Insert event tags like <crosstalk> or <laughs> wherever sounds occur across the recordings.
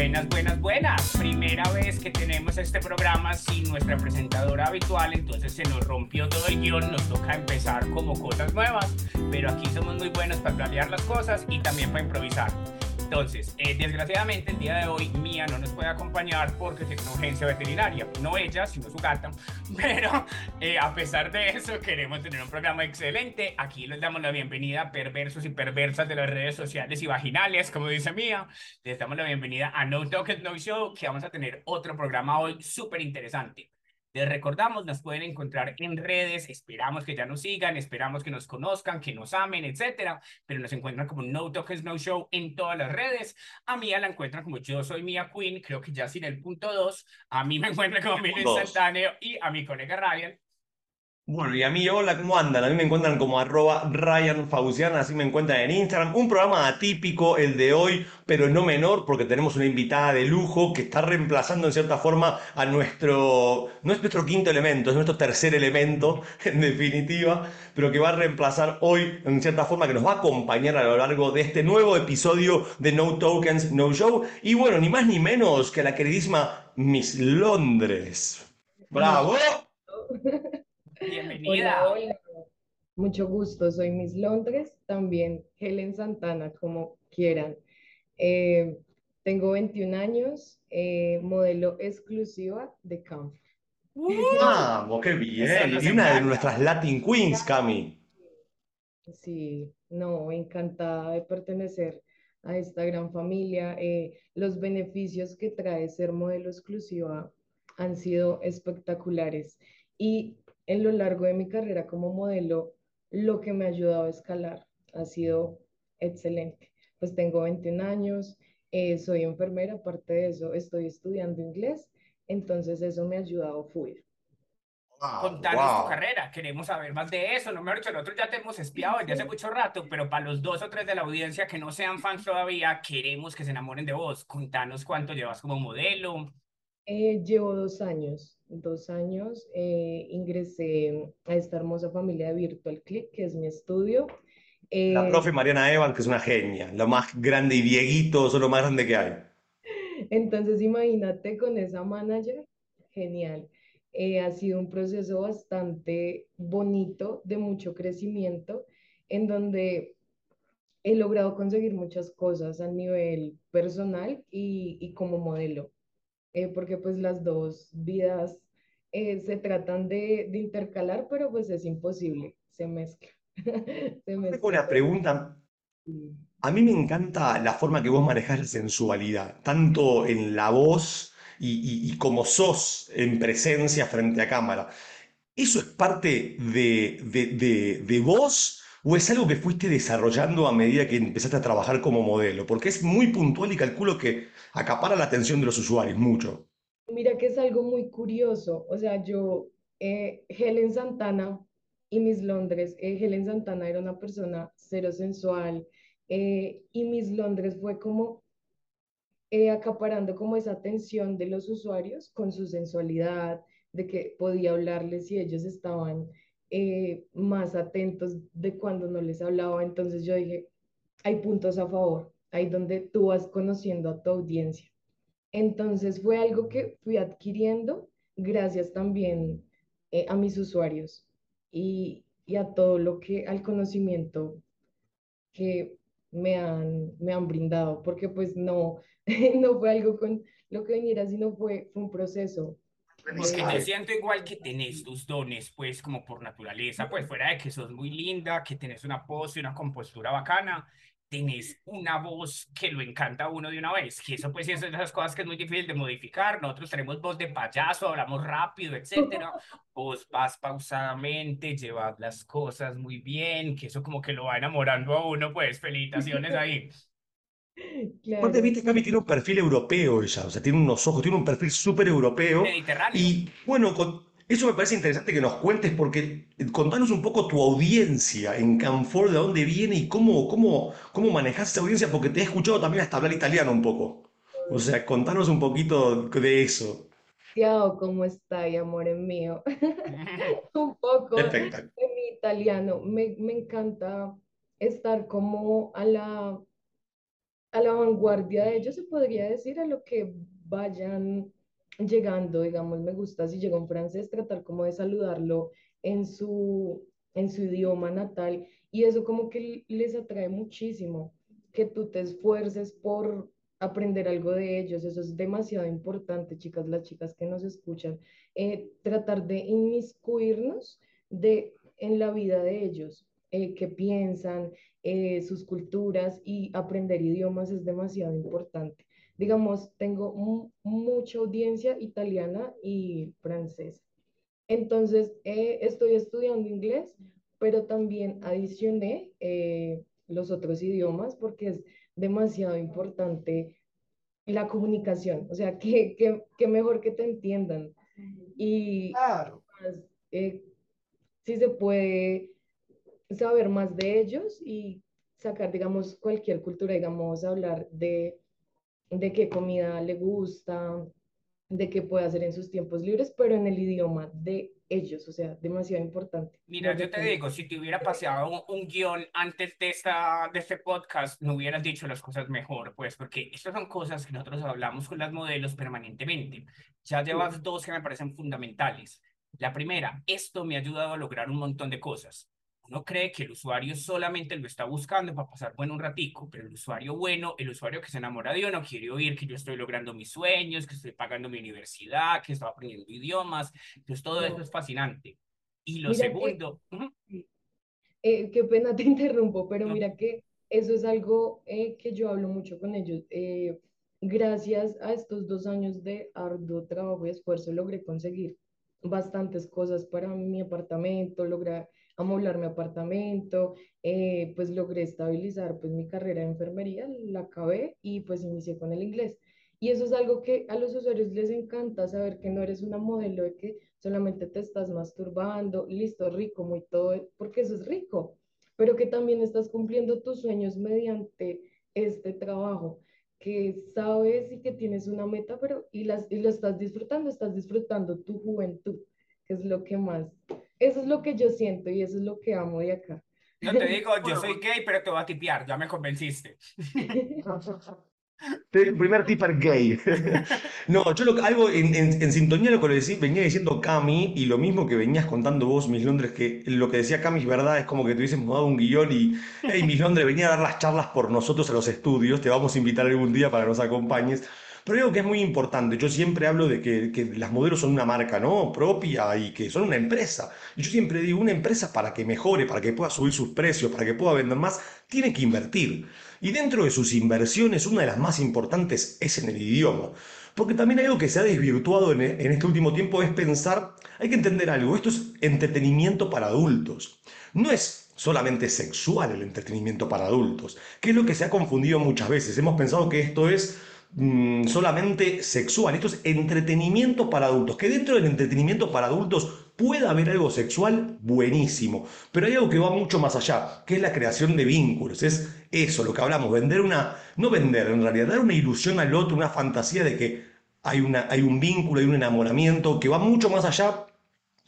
Buenas, buenas, buenas. Primera vez que tenemos este programa sin nuestra presentadora habitual, entonces se nos rompió todo el guion, nos toca empezar como cosas nuevas, pero aquí somos muy buenos para planear las cosas y también para improvisar. Entonces, eh, desgraciadamente el día de hoy Mía no nos puede acompañar porque tiene una urgencia veterinaria. No ella, sino su gata. <laughs> Pero eh, a pesar de eso, queremos tener un programa excelente. Aquí les damos la bienvenida a perversos y perversas de las redes sociales y vaginales, como dice Mía. Les damos la bienvenida a No Talk No Show, que vamos a tener otro programa hoy súper interesante. Les recordamos, nos pueden encontrar en redes, esperamos que ya nos sigan, esperamos que nos conozcan, que nos amen, etcétera, pero nos encuentran como No Tokens No Show en todas las redes. A Mía la encuentran como Yo Soy Mía Queen, creo que ya sin el punto 2. A mí me <laughs> encuentran como Mía Instantáneo y a mi colega Ryan bueno, y a mí, hola, ¿cómo andan? A mí me encuentran como arroba Ryan Fauciana, así me encuentran en Instagram. Un programa atípico, el de hoy, pero no menor, porque tenemos una invitada de lujo que está reemplazando en cierta forma a nuestro, no es nuestro quinto elemento, es nuestro tercer elemento, <laughs> en definitiva, pero que va a reemplazar hoy, en cierta forma, que nos va a acompañar a lo largo de este nuevo episodio de No Tokens, No Show. Y bueno, ni más ni menos que la queridísima Miss Londres. ¡Bravo! <laughs> Bienvenida. Hola, Mucho gusto, soy Miss Londres, también Helen Santana, como quieran. Eh, tengo 21 años, eh, modelo exclusiva de Camp. ¡Vamos, qué bien! Y una de nuestras Latin Queens, Cami. Sí, no, encantada de pertenecer a esta gran familia. Eh, los beneficios que trae ser modelo exclusiva han sido espectaculares. Y en lo largo de mi carrera como modelo, lo que me ha ayudado a escalar ha sido excelente. Pues tengo 21 años, eh, soy enfermera, aparte de eso estoy estudiando inglés, entonces eso me ha ayudado a fluir. Contanos tu carrera, queremos saber más de eso, no me dicho, nosotros ya te hemos espiado desde hace mucho rato, pero para los dos o tres de la audiencia que no sean fans todavía, queremos que se enamoren de vos. Contanos cuánto llevas como modelo. Eh, llevo dos años dos años eh, ingresé a esta hermosa familia de Virtual Click, que es mi estudio. la eh, profe Mariana Evan, que es una genia, lo más grande y vieguito, eso es lo más grande que hay. Entonces imagínate con esa manager, genial. Eh, ha sido un proceso bastante bonito, de mucho crecimiento, en donde he logrado conseguir muchas cosas a nivel personal y, y como modelo. Eh, porque pues las dos vidas eh, se tratan de, de, intercalar, pero pues es imposible, se mezcla. <laughs> se mezcla. Una pregunta. A mí me encanta la forma que vos manejás la sensualidad, tanto en la voz y, y, como sos en presencia frente a cámara. ¿Eso es parte de, de, de, de vos ¿O es algo que fuiste desarrollando a medida que empezaste a trabajar como modelo? Porque es muy puntual y calculo que acapara la atención de los usuarios mucho. Mira que es algo muy curioso. O sea, yo, eh, Helen Santana y Miss Londres, eh, Helen Santana era una persona cero sensual eh, y Miss Londres fue como acaparando como esa atención de los usuarios con su sensualidad, de que podía hablarles y ellos estaban eh, más atentos de cuando no les hablaba. Entonces yo dije, hay puntos a favor, ahí donde tú vas conociendo a tu audiencia. Entonces fue algo que fui adquiriendo gracias también eh, a mis usuarios y, y, a todo lo que, al conocimiento que me han, me han brindado, porque pues no, <laughs> no fue algo con lo que viniera, sino fue, fue un proceso porque te siento igual que tenés tus dones, pues, como por naturaleza, pues, fuera de que sos muy linda, que tenés una pose, una compostura bacana, tenés una voz que lo encanta a uno de una vez, que eso, pues, es de esas cosas que es muy difícil de modificar. Nosotros tenemos voz de payaso, hablamos rápido, etcétera. <laughs> Vos vas pausadamente, llevas las cosas muy bien, que eso como que lo va enamorando a uno, pues, <laughs> felicitaciones ahí. Claro. viste, Cami tiene un perfil europeo ella, o sea, tiene unos ojos, tiene un perfil súper europeo. Mediterráneo. Y bueno, con, eso me parece interesante que nos cuentes porque contanos un poco tu audiencia en Canfor, de dónde viene y cómo, cómo, cómo manejas esa audiencia, porque te he escuchado también hasta hablar italiano un poco. O sea, contanos un poquito de eso. Ciao, ¿cómo está, amor mío? <laughs> un poco de mi italiano. Me, me encanta estar como a la a la vanguardia de ellos, se podría decir, a lo que vayan llegando, digamos, me gusta si llega un francés, tratar como de saludarlo en su, en su idioma natal y eso como que les atrae muchísimo, que tú te esfuerces por aprender algo de ellos, eso es demasiado importante, chicas, las chicas que nos escuchan, eh, tratar de inmiscuirnos de, en la vida de ellos, eh, qué piensan, eh, sus culturas y aprender idiomas es demasiado importante. Digamos, tengo mucha audiencia italiana y francesa. Entonces, eh, estoy estudiando inglés, pero también adicioné eh, los otros idiomas porque es demasiado importante la comunicación. O sea, que, que, mejor que te entiendan. Y claro. si se puede saber más de ellos y sacar, digamos, cualquier cultura, digamos, hablar de, de qué comida le gusta, de qué puede hacer en sus tiempos libres, pero en el idioma de ellos, o sea, demasiado importante. Mira, yo te digo, si te hubiera pasado un, guion antes de, esta, de este podcast, no hubieras dicho las cosas mejor, pues, porque estas son cosas que nosotros hablamos con las modelos permanentemente. Ya llevas dos que me parecen fundamentales. La primera, esto me ha ayudado a lograr un montón de cosas uno cree que el usuario solamente lo está buscando para pasar bueno un ratico, pero el usuario bueno, el usuario que se enamora de uno, quiere oír que yo estoy logrando mis sueños, que estoy pagando mi universidad, que estoy aprendiendo idiomas. Entonces, todo eso es fascinante. Y lo segundo... Eh, qué pena te <laughs> interrumpo, pero mira que eso es algo eh, que yo hablo mucho con ellos. Eh, gracias a estos dos años de arduo trabajo y esfuerzo logré conseguir bastantes cosas para mi apartamento, lograr amoblar mi apartamento, eh, pues logré estabilizar pues mi carrera de enfermería, la acabé y pues inicié con el inglés. Y eso es algo que a los usuarios les encanta saber que no eres una modelo de que solamente te estás masturbando, listo, rico, muy todo, porque eso es rico, pero que también estás cumpliendo tus sueños mediante este trabajo, que sabes y que tienes una meta, pero y, las, y lo estás disfrutando, estás disfrutando tu juventud, que es lo que más eso es lo que yo siento y eso es lo que amo de acá. No te <laughs> digo, yo soy gay, pero te voy a tipear, ya me convenciste. <laughs> El primer tipper gay. <laughs> No, yo lo, algo en, en, sintonía lo que le venía diciendo Cami y lo mismo que venías contando vos, Miss Londres, que lo que decía Cami es verdad, es como que te hubiésemos dado un guion y, hey, Miss Londres, venía a dar las charlas por nosotros a los estudios, te vamos a invitar algún día para que nos acompañes. Pero algo que es muy importante, yo siempre hablo de que, que, las modelos son una marca ¿no? propia y que son una empresa. Y yo siempre digo, una empresa para que mejore, para que pueda subir sus precios, para que pueda vender más, tiene que invertir. Y dentro de sus inversiones, una de las más importantes es en el idioma. Porque también algo que se ha desvirtuado en, en este último tiempo es pensar, hay que entender algo, esto es entretenimiento para adultos. No es solamente sexual el entretenimiento para adultos, que es lo que se ha confundido muchas veces. Hemos pensado que esto es Mm, solamente sexual. Esto es entretenimiento para adultos. Que dentro del entretenimiento para adultos pueda haber algo sexual, buenísimo. Pero hay algo que va mucho más allá, que es la creación de vínculos. Es eso, lo que hablamos, vender una, no vender, en realidad, dar una ilusión al otro, una fantasía de que hay, una, hay un vínculo, hay un enamoramiento que va mucho más allá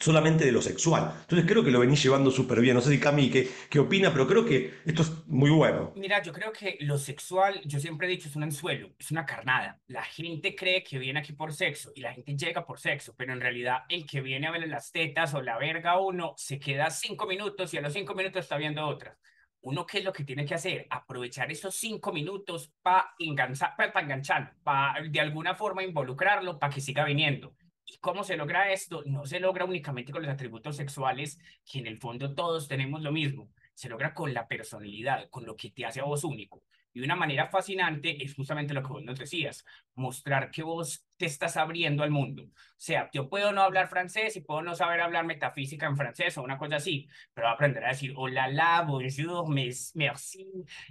solamente de lo sexual. Entonces creo que lo venís llevando súper bien. No sé si Cami qué, qué opina, pero creo que esto es muy bueno. Mira, yo creo que lo sexual, yo siempre he dicho, es un anzuelo, es una carnada. La gente cree que viene aquí por sexo y la gente llega por sexo, pero en realidad el que viene a ver las tetas o la verga uno se queda cinco minutos y a los cinco minutos está viendo otras. Uno, ¿qué es lo que tiene que hacer? Aprovechar esos cinco minutos para enganchar, para enganchar, para de alguna forma involucrarlo para que siga viniendo ¿Y cómo se logra esto? No se logra únicamente con los atributos sexuales, que en el fondo todos tenemos lo mismo. Se logra con la personalidad, con lo que te hace a vos único. Y una manera fascinante es justamente lo que vos nos decías, mostrar que vos te estás abriendo al mundo. O sea, yo puedo no hablar francés y puedo no saber hablar metafísica en francés o una cosa así, pero aprender a decir hola, la, bonjour, merci,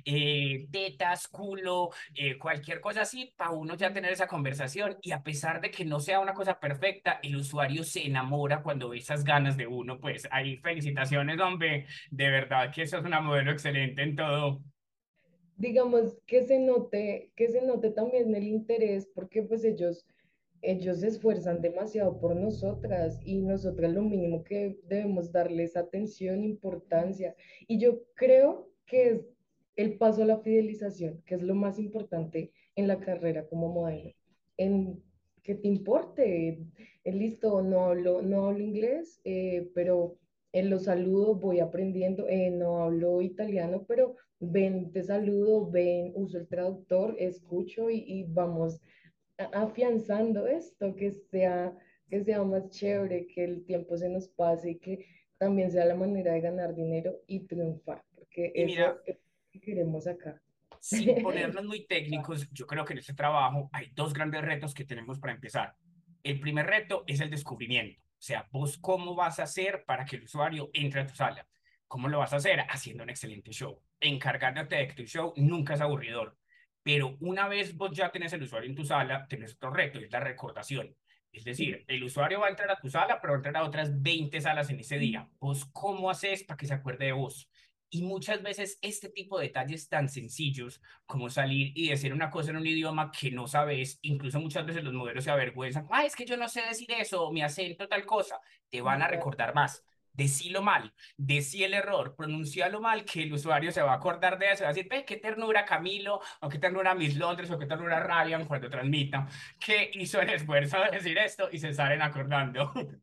eh, tetas, culo, eh, cualquier cosa así, para uno ya tener esa conversación. Y a pesar de que no sea una cosa perfecta, el usuario se enamora cuando ve esas ganas de uno. Pues ahí felicitaciones, hombre, de verdad que eso es una modelo excelente en todo digamos, que se note, que se note también el interés, porque pues ellos, ellos se esfuerzan demasiado por nosotras y nosotras lo mínimo que debemos darles atención, importancia. Y yo creo que es el paso a la fidelización, que es lo más importante en la carrera como modelo. En que te importe, eh, listo, no hablo, no hablo inglés, eh, pero en los saludos voy aprendiendo, eh, no hablo italiano, pero ven, te saludo, ven, uso el traductor, escucho y, y vamos afianzando esto, que sea, que sea más chévere, que el tiempo se nos pase y que también sea la manera de ganar dinero y triunfar, porque eso es lo que queremos acá. Sin ponernos muy técnicos, yo creo que en este trabajo hay dos grandes retos que tenemos para empezar. El primer reto es el descubrimiento, o sea, vos cómo vas a hacer para que el usuario entre a tu sala. ¿Cómo lo vas a hacer? Haciendo un excelente show. Encargándote de que tu show nunca es aburridor. Pero una vez vos ya tenés el usuario en tu sala, tenés otro reto, es la recordación. Es decir, el usuario va a entrar a tu sala, pero va a entrar a otras 20 salas en ese día. ¿Vos cómo haces para que se acuerde de vos? Y muchas veces este tipo de detalles tan sencillos como salir y decir una cosa en un idioma que no sabes, incluso muchas veces los modelos se avergüenzan, ah, es que yo no sé decir eso, mi acento, tal cosa, te van a recordar más decílo mal, decí el error, pronuncialo mal, que el usuario se va a acordar de eso, va a decir, qué ternura Camilo, o qué ternura Miss Londres, o qué ternura Ryan cuando transmitan, que hizo el esfuerzo de decir esto y se salen acordando. <laughs>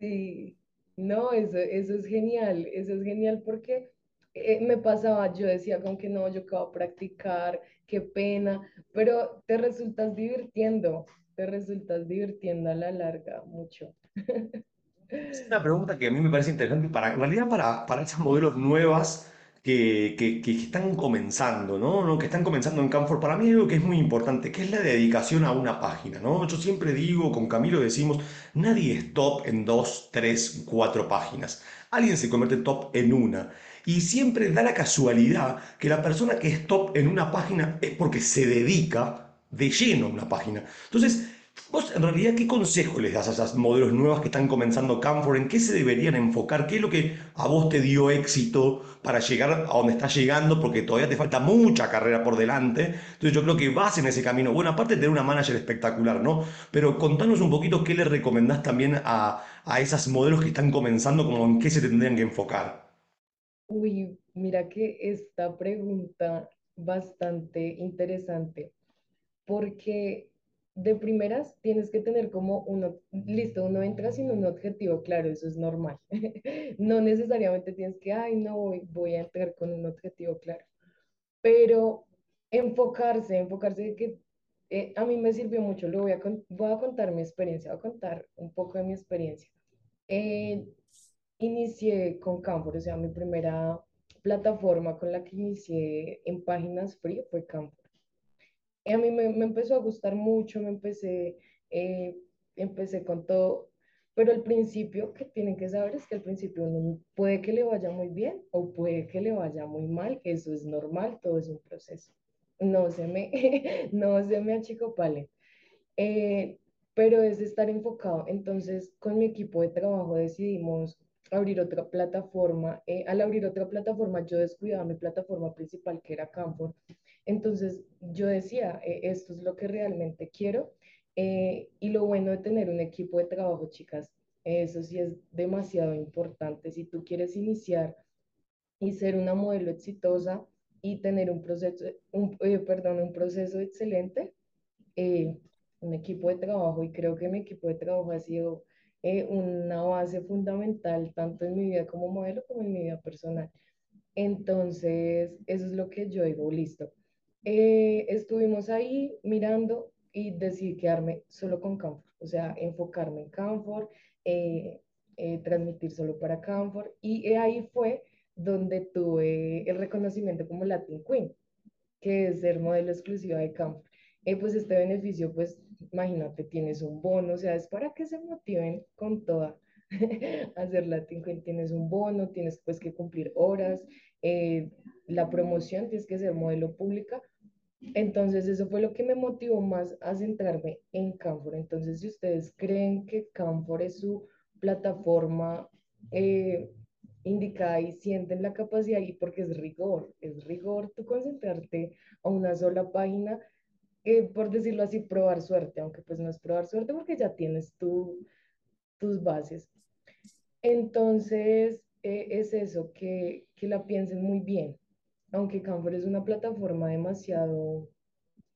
Sí, no, eso, eso es genial, eso es genial porque eh, me pasaba, yo decía como que no, yo acabo de practicar, qué pena, pero te resultas divirtiendo, te resultas divirtiendo a la larga mucho. <laughs> Es una pregunta que a mí me parece interesante, para, en realidad para, para esas modelos nuevas que, que, que están comenzando, ¿no? ¿no? Que están comenzando en Canfor. Para mí algo que es muy importante, que es la dedicación a una página, ¿no? Yo siempre digo, con Camilo decimos, nadie es top en dos, tres, cuatro páginas. Alguien se convierte top en una. Y siempre da la casualidad que la persona que es top en una página es porque se dedica de lleno a una página. Entonces, Vos, en realidad, ¿qué consejo les das a esas modelos nuevas que están comenzando Camfor? ¿En qué se deberían enfocar? ¿Qué es lo que a vos te dio éxito para llegar a donde estás llegando? Porque todavía te falta mucha carrera por delante. Entonces, yo creo que vas en ese camino. Bueno, aparte de tener una manager espectacular, ¿no? Pero contanos un poquito qué le recomendás también a, a esas modelos que están comenzando, como en qué se tendrían que enfocar. Uy, mira que esta pregunta bastante interesante, porque de primeras tienes que tener como uno, listo, uno entra sin un objetivo, claro, eso es normal. <laughs> no necesariamente tienes que, ay, no, voy, a entrar con un objetivo claro. Pero enfocarse, enfocarse que eh, a mí me sirvió mucho, lo voy a, voy a contar mi experiencia, voy a contar un poco de mi experiencia. Eh, inicié con Canfor, o sea, mi primera plataforma con la que inicié en páginas free fue Canfor a mí me, empezó a gustar mucho, me empecé, eh, empecé con todo, pero el principio que tienen que saber es que al principio uno puede que le vaya muy bien o puede que le vaya muy mal, eso es normal, todo es un proceso. No se me, <laughs> no se me achicopale. Eh, pero es estar enfocado. Entonces, con mi equipo de trabajo decidimos abrir otra plataforma. Eh, al abrir otra plataforma, yo descuidaba mi plataforma principal, que era Campo, entonces yo decía, eh, esto es lo que realmente quiero. Eh, y lo bueno de tener un equipo de trabajo, chicas, eso sí es demasiado importante. Si tú quieres iniciar y ser una modelo exitosa y tener un proceso, eh, perdón, un proceso excelente, un equipo de trabajo, y creo que mi equipo de trabajo ha sido una base fundamental tanto en mi vida como modelo como en mi vida personal. Entonces, eso es lo que yo digo, listo eh, estuvimos ahí mirando y decidí quedarme solo con Canfor, o sea, enfocarme en Canfor, eh, eh, transmitir solo para Canfor, y ahí fue donde tuve el reconocimiento como Latin Queen, que es ser modelo exclusiva de Canfor. pues este beneficio, pues imagínate, tienes un bono, o sea, es para que se motiven con toda <laughs> hacer Latin Queen, tienes un bono, tienes pues que cumplir horas, la promoción, tienes que ser modelo pública, entonces, eso fue lo que me motivó más a centrarme en Canfor. Entonces, si ustedes creen que Canfor es su plataforma eh, indicada y sienten la capacidad, y porque es rigor, es rigor tú concentrarte a una sola página, eh, por decirlo así, probar suerte, aunque pues no es probar suerte porque ya tienes tu, tus bases. Entonces, eh, es eso, que, que la piensen muy bien, aunque Canfor es una plataforma demasiado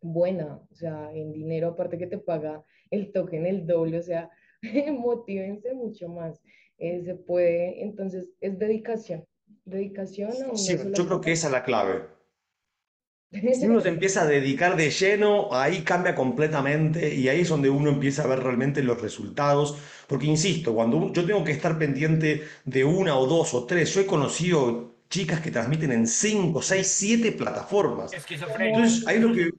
buena, o sea, en dinero, aparte que te paga el token el doble, o sea, <laughs> motívense mucho más. Eh, se puede, entonces, es dedicación, dedicación a una Sí, yo creo que esa es la clave. Si uno se empieza a dedicar de lleno, ahí cambia completamente y ahí es donde uno empieza a ver realmente los resultados. Porque insisto, cuando yo tengo que estar pendiente de una o dos o tres, yo he conocido chicas que transmiten en cinco, seis, siete plataformas. Esquizofrénico. Entonces, ahí lo que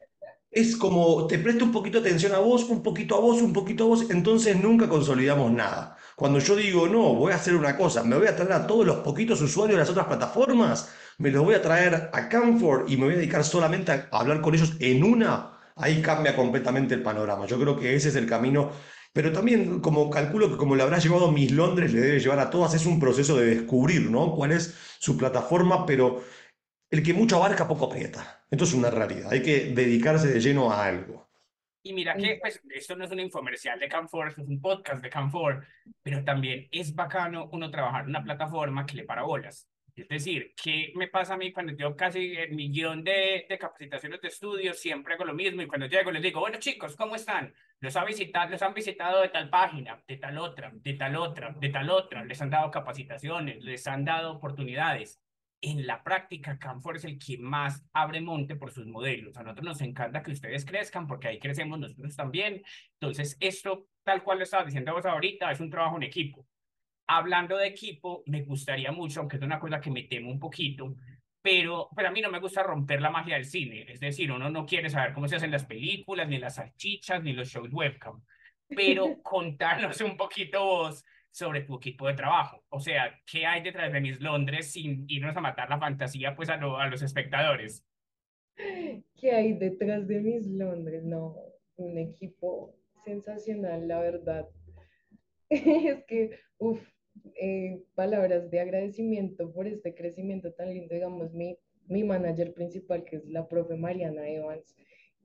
es como te presto un poquito atención a vos, un poquito a vos, un poquito a vos, entonces nunca consolidamos nada. Cuando yo digo, no, voy a hacer una cosa, me voy a traer a todos los poquitos usuarios de las otras plataformas, me los voy a traer a Camford y me voy a dedicar solamente a hablar con ellos en una, ahí cambia completamente el panorama. Yo creo que ese es el camino. Pero también, como calculo que como le habrá llevado Miss Londres, le debe llevar a todas, es un proceso de descubrir, ¿no? Cuál es su plataforma, pero el que mucho abarca, poco aprieta. Esto es una realidad. Hay que dedicarse de lleno a algo. Y mira que, pues, esto no es un infomercial de Canfor, esto es un podcast de Canfor, pero también es bacano uno trabajar en una plataforma que le para bolas. Es decir, ¿qué me pasa a mí cuando yo casi el millón de, de capacitaciones de estudios siempre hago lo mismo y cuando llego les digo, bueno chicos, ¿cómo están? Los, ha visitado, los han visitado de tal página, de tal otra, de tal otra, de tal otra, les han dado capacitaciones, les han dado oportunidades en la práctica, Canfor es el que más abre monte por sus modelos. A nosotros nos encanta que ustedes crezcan porque ahí crecemos nosotros también. Entonces, esto, tal cual lo estaba diciendo vos ahorita, es un trabajo en equipo. Hablando de equipo, me gustaría mucho, aunque es una cosa que me temo un poquito, pero, pero a mí no me gusta romper la magia del cine. Es decir, uno no quiere saber cómo se hacen las películas, ni las salchichas, ni los shows webcam. Pero <laughs> contarnos un poquito vos sobre tu equipo de trabajo. O sea, ¿qué hay detrás de Miss Londres sin irnos a matar la fantasía pues a, lo- a los espectadores? ¿Qué hay detrás de Miss Londres? No, un equipo sensacional, la verdad. <laughs> Es que, uff, palabras de agradecimiento por este crecimiento tan lindo. Digamos, mi, mi manager principal, que es la profe Mariana Evans,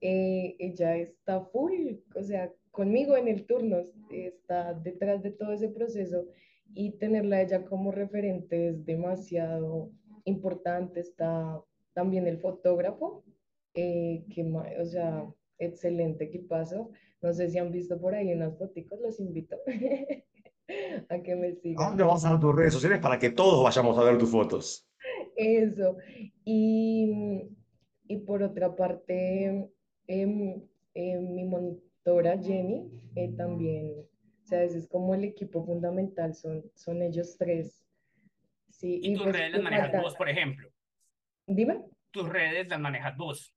eh, ella está full, o sea, conmigo en el turno, está detrás de todo ese proceso y tenerla ella como referente es demasiado importante. Está también el fotógrafo, eh, que, o sea, excelente equipazo. No sé si han visto por ahí unas foticos, los invito <laughs> <laughs> a que me ¿A sigan. dónde vas a dar tus redes sociales para que todos vayamos a ver tus fotos? Eso. Y, y por otra parte, em, em, mi monitora Jenny eh, también, o sea, ese es como el equipo fundamental, son, son ellos tres. Sí, Y y tus pues redes las me manejas falta, vos, por ejemplo. dime. Tus redes las manejas vos.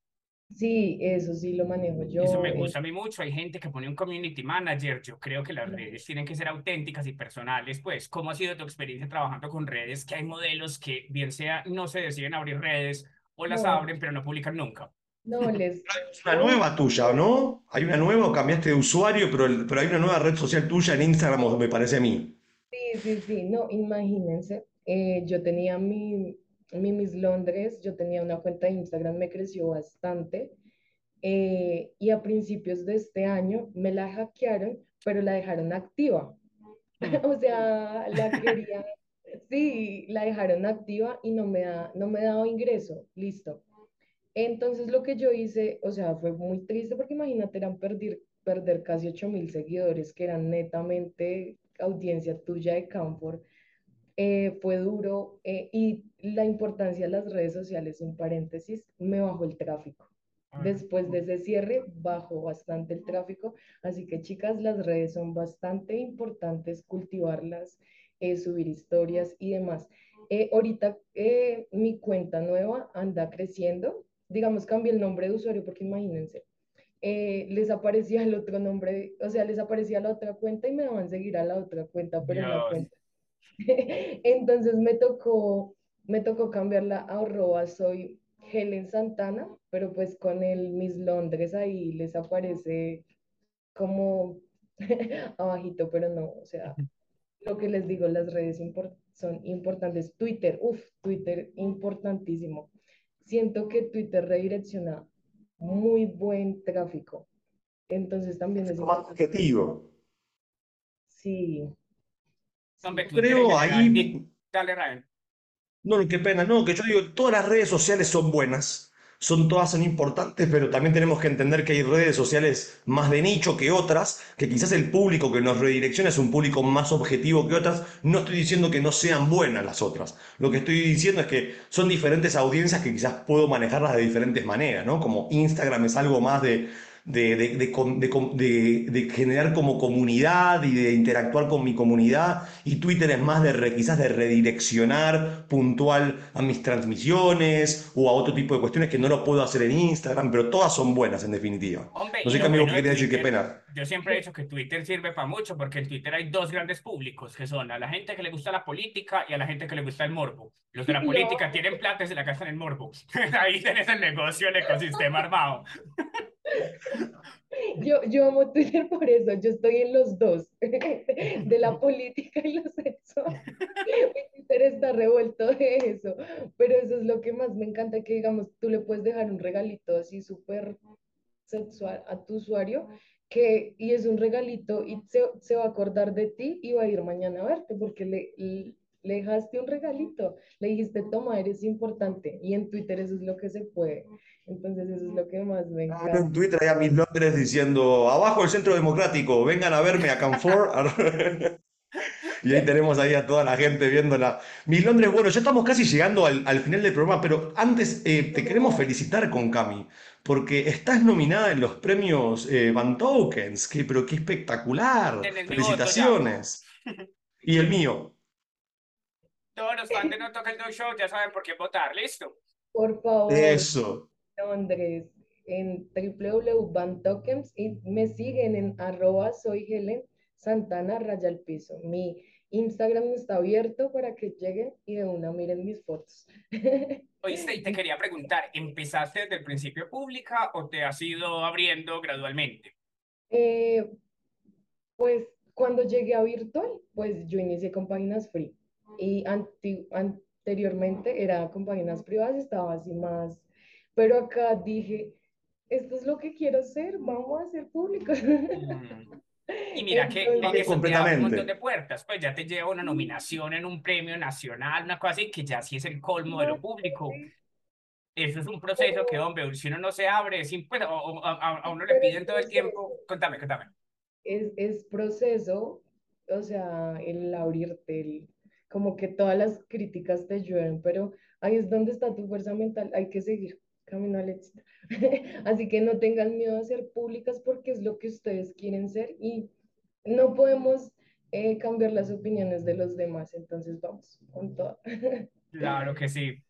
Sí, eso sí lo manejo Eso yo. me eh, gusta a mí mucho. Hay gente que pone un community manager. Yo creo que las redes tienen que ser auténticas y personales. Pues, ¿cómo ha sido tu experiencia trabajando con redes? Que hay modelos que, bien sea, no se deciden abrir redes o las no, abren, pero no publican nunca. no les, Es una nueva tuya, ¿no? Hay una nueva o cambiaste de usuario, pero, el- pero hay una nueva red social tuya en Instagram, me parece a mí. Sí, sí, sí, no, imagínense, eh, yo tenía mi, mi Miss Londres, yo tenía una cuenta de Instagram, me creció bastante, eh, y a principios de este año me la hackearon, pero la dejaron activa, Mm. <laughs> o sea, la <laughs> quería, sí, la dejaron activa y no me da, no me daba ingreso, listo. Entonces lo que yo hice, o sea, fue muy triste porque imagínate, eran perder, perder casi ocho mil seguidores que eran netamente audiencia tuya de Camfor eh, fue duro eh, y la importancia de las redes sociales, un paréntesis, me bajó el tráfico. Después de ese cierre, bajó bastante el tráfico. Así que chicas, las redes son bastante importantes, cultivarlas, eh, subir historias y demás. Ahorita mi cuenta nueva anda creciendo. Digamos, cambié el nombre de usuario porque imagínense, eh, les aparecía el otro nombre, o sea, les aparecía la otra cuenta y me daban seguir a la otra cuenta, pero en la Dios. cuenta <laughs> entonces me tocó, me tocó cambiarla a arroba soy Helen Santana, pero pues con el Miss Londres ahí les aparece como <laughs> abajito, pero no, o sea, lo que les digo, las redes son importantes. Twitter, uff, Twitter importantísimo. Siento que Twitter redirecciona muy buen tráfico, entonces también es Como objetivo. Sí, Creo ahí, Dale, Ryan. No, qué pena, no, que yo digo, todas las redes sociales son buenas, son todas son importantes, pero también tenemos que entender que hay redes sociales más de nicho que otras, que quizás el público que nos redirecciona es un público más objetivo que otras. No estoy diciendo que no sean buenas las otras. Lo que estoy diciendo es que son diferentes audiencias que quizás puedo manejarlas de diferentes maneras, ¿no? Como Instagram es algo más de de, de, de, generar como comunidad y de interactuar con mi comunidad. Y Twitter es más de quizás de redireccionar puntual a mis transmisiones o a otro tipo de cuestiones que no lo puedo hacer en Instagram, pero todas son buenas en definitiva. no sé qué amigo quería decir, qué pena. Yo siempre he dicho que Twitter sirve para mucho porque en Twitter hay dos grandes públicos que son a la gente que le gusta la política y a la gente que le gusta el morbo. Los de la <laughs> política tienen plata y se la gastan en morbo. <laughs> Ahí tenés el negocio, el ecosistema armado. <laughs> Yo, yo amo Twitter por eso, yo estoy en los dos, de la <laughs> política y lo sexual. Mi Twitter está revuelto de eso, pero eso es lo que más me encanta, que digamos, tú le puedes dejar un regalito así súper sexual a tu usuario, que, y es un regalito y se, se, va a acordar de ti y va a ir mañana a verte, porque le, le dejaste un regalito, le dijiste, toma, eres importante, y en Twitter eso es lo que se puede. Entonces eso es lo que más me encanta. En Twitter hay a mis Londres diciendo, abajo el Centro Democrático, vengan a verme a Canfor. <laughs> y ahí tenemos ahí a toda la gente viéndola. Mis Londres, bueno, ya estamos casi llegando al, al final del programa, pero antes eh, te queremos felicitar con Cami, porque estás nominada en los premios eh, Van Tokens, que, pero qué espectacular. Felicitaciones. y el mío. Todos los fans de No Toca el No Show ya saben por qué votar, ¿listo? Por favor. Eso. Londres en www.bantokens y me siguen en arroba soy Helen Santana raya al piso. Mi Instagram está abierto para que lleguen y de una miren mis fotos. <laughs> Oíste, y te quería preguntar, ¿empezaste desde el principio pública o te has ido abriendo gradualmente? Eh, pues cuando llegué a virtual, pues yo inicié con páginas free y anteriormente era con páginas privadas, estaba así más pero acá dije, esto es lo que quiero hacer, vamos a hacer público. Mm. Y mira que, eso te abre un montón de puertas, pues ya te lleva una nominación en un premio nacional, una cosa así que ya sí es el colmo de lo público. Eso es un proceso que, hombre, si uno no se abre, sin, pues, a, uno le piden todo el tiempo. Contame, contame. Es, es proceso, o sea, el abrirte, el, como que todas las críticas te llueven, pero ahí es donde está tu fuerza mental, hay que seguir camino al éxito. <laughs> Así que no tengan miedo a ser públicas porque es lo que ustedes quieren ser y no podemos eh, cambiar las opiniones de los demás. Entonces vamos con todo. <laughs> Claro que sí.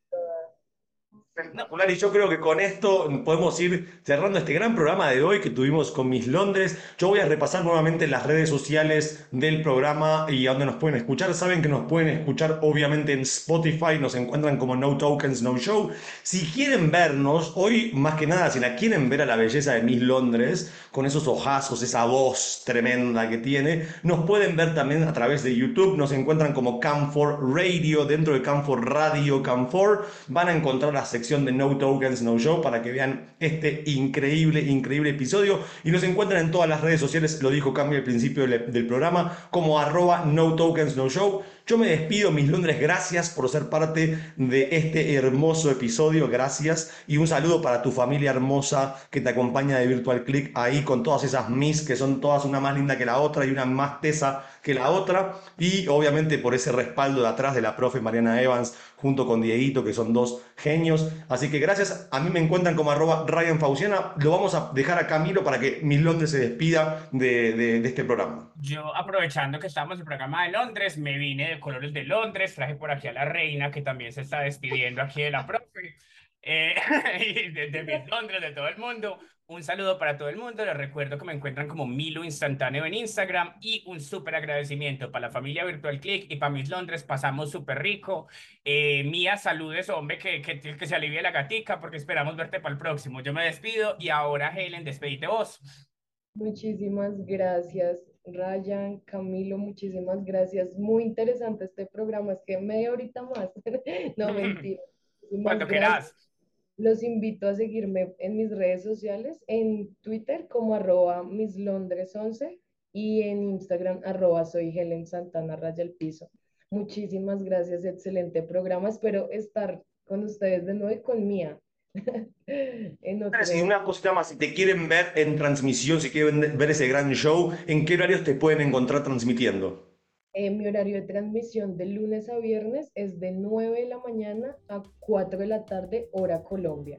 Y yo creo que con esto podemos ir cerrando este gran programa de hoy que tuvimos con Miss Londres. Yo voy a repasar nuevamente las redes sociales del programa y a donde nos pueden escuchar. Saben que nos pueden escuchar obviamente en Spotify, nos encuentran como No Tokens, No Show. Si quieren vernos, hoy más que nada, si la quieren ver a la belleza de Miss Londres, con esos ojazos, esa voz tremenda que tiene, nos pueden ver también a través de YouTube. Nos encuentran como Camfor Radio, dentro de Camfor Radio Camfor. Van a encontrar la de No Tokens, No Show para que vean este increíble, increíble episodio. Y nos encuentran en todas las redes sociales, lo dijo Cami al principio del, del programa, como arroba No Tokens, No Show. Yo me despido, mis Londres, gracias por ser parte de este hermoso episodio, gracias. Y un saludo para tu familia hermosa que te acompaña de Virtual Click ahí con todas esas Miss que son todas una más linda que la otra y una más tesa que la otra. Y obviamente por ese respaldo de atrás de la profe Mariana Evans junto con Dieguito, que son dos genios. Así que gracias, a mí me encuentran como arroba Ryan Fauciana. Lo vamos a dejar a Camilo para que Miss Londres se despida de, de, de este programa. Yo aprovechando que estamos en el programa de Londres, me vine de colores de Londres, traje por aquí a la reina que también se está despidiendo aquí de la profe, eh, <laughs> y de, de Londres, de todo el mundo. Un saludo para todo el mundo. Les recuerdo que me encuentran como Milo Instantáneo en Instagram y un súper agradecimiento para la familia Virtual Click y para mis Londres. Pasamos súper rico. Eh, Mía, saludes, hombre, que, que, que se alivie la gatica porque esperamos verte para el próximo. Yo me despido y ahora, Helen, despedite vos. Muchísimas gracias. Ryan, Camilo, muchísimas gracias. Muy interesante este programa. Es que media horita más. <laughs> no, mentira. Cuando quieras. Los invito a seguirme en mis redes sociales, en Twitter como arroba mislondres11 y en Instagram arroba soy Helen Santana raya el piso. Muchísimas gracias, excelente programa. Espero estar con ustedes de nuevo y con Mía. <laughs> Y una cosita más, si te quieren ver en transmisión, si quieren ver ese gran show, ¿en qué horarios te pueden encontrar transmitiendo? Eh, mi horario de transmisión de lunes a viernes es de 9 de la mañana a 4 de la tarde, hora Colombia.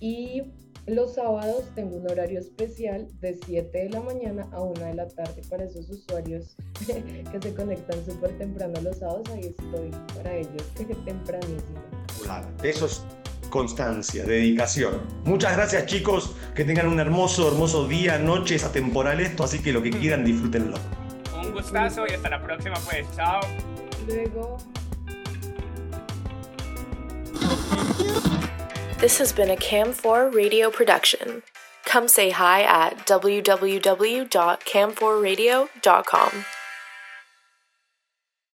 Y los sábados tengo un horario especial de 7 de la mañana a 1 de la tarde para esos usuarios <laughs> que se conectan súper temprano los sábados. Ahí estoy para ellos, <laughs> tempranísimo. Claro, eso es constancia, dedicación. Muchas gracias chicos, que tengan un hermoso, hermoso día, noche, es atemporal esto, así que lo que quieran disfrútenlo. Un gustazo y hasta la próxima pues, chao. Luego. This has been a Cam4 radio production. Come say hi at www.cam4radio.com.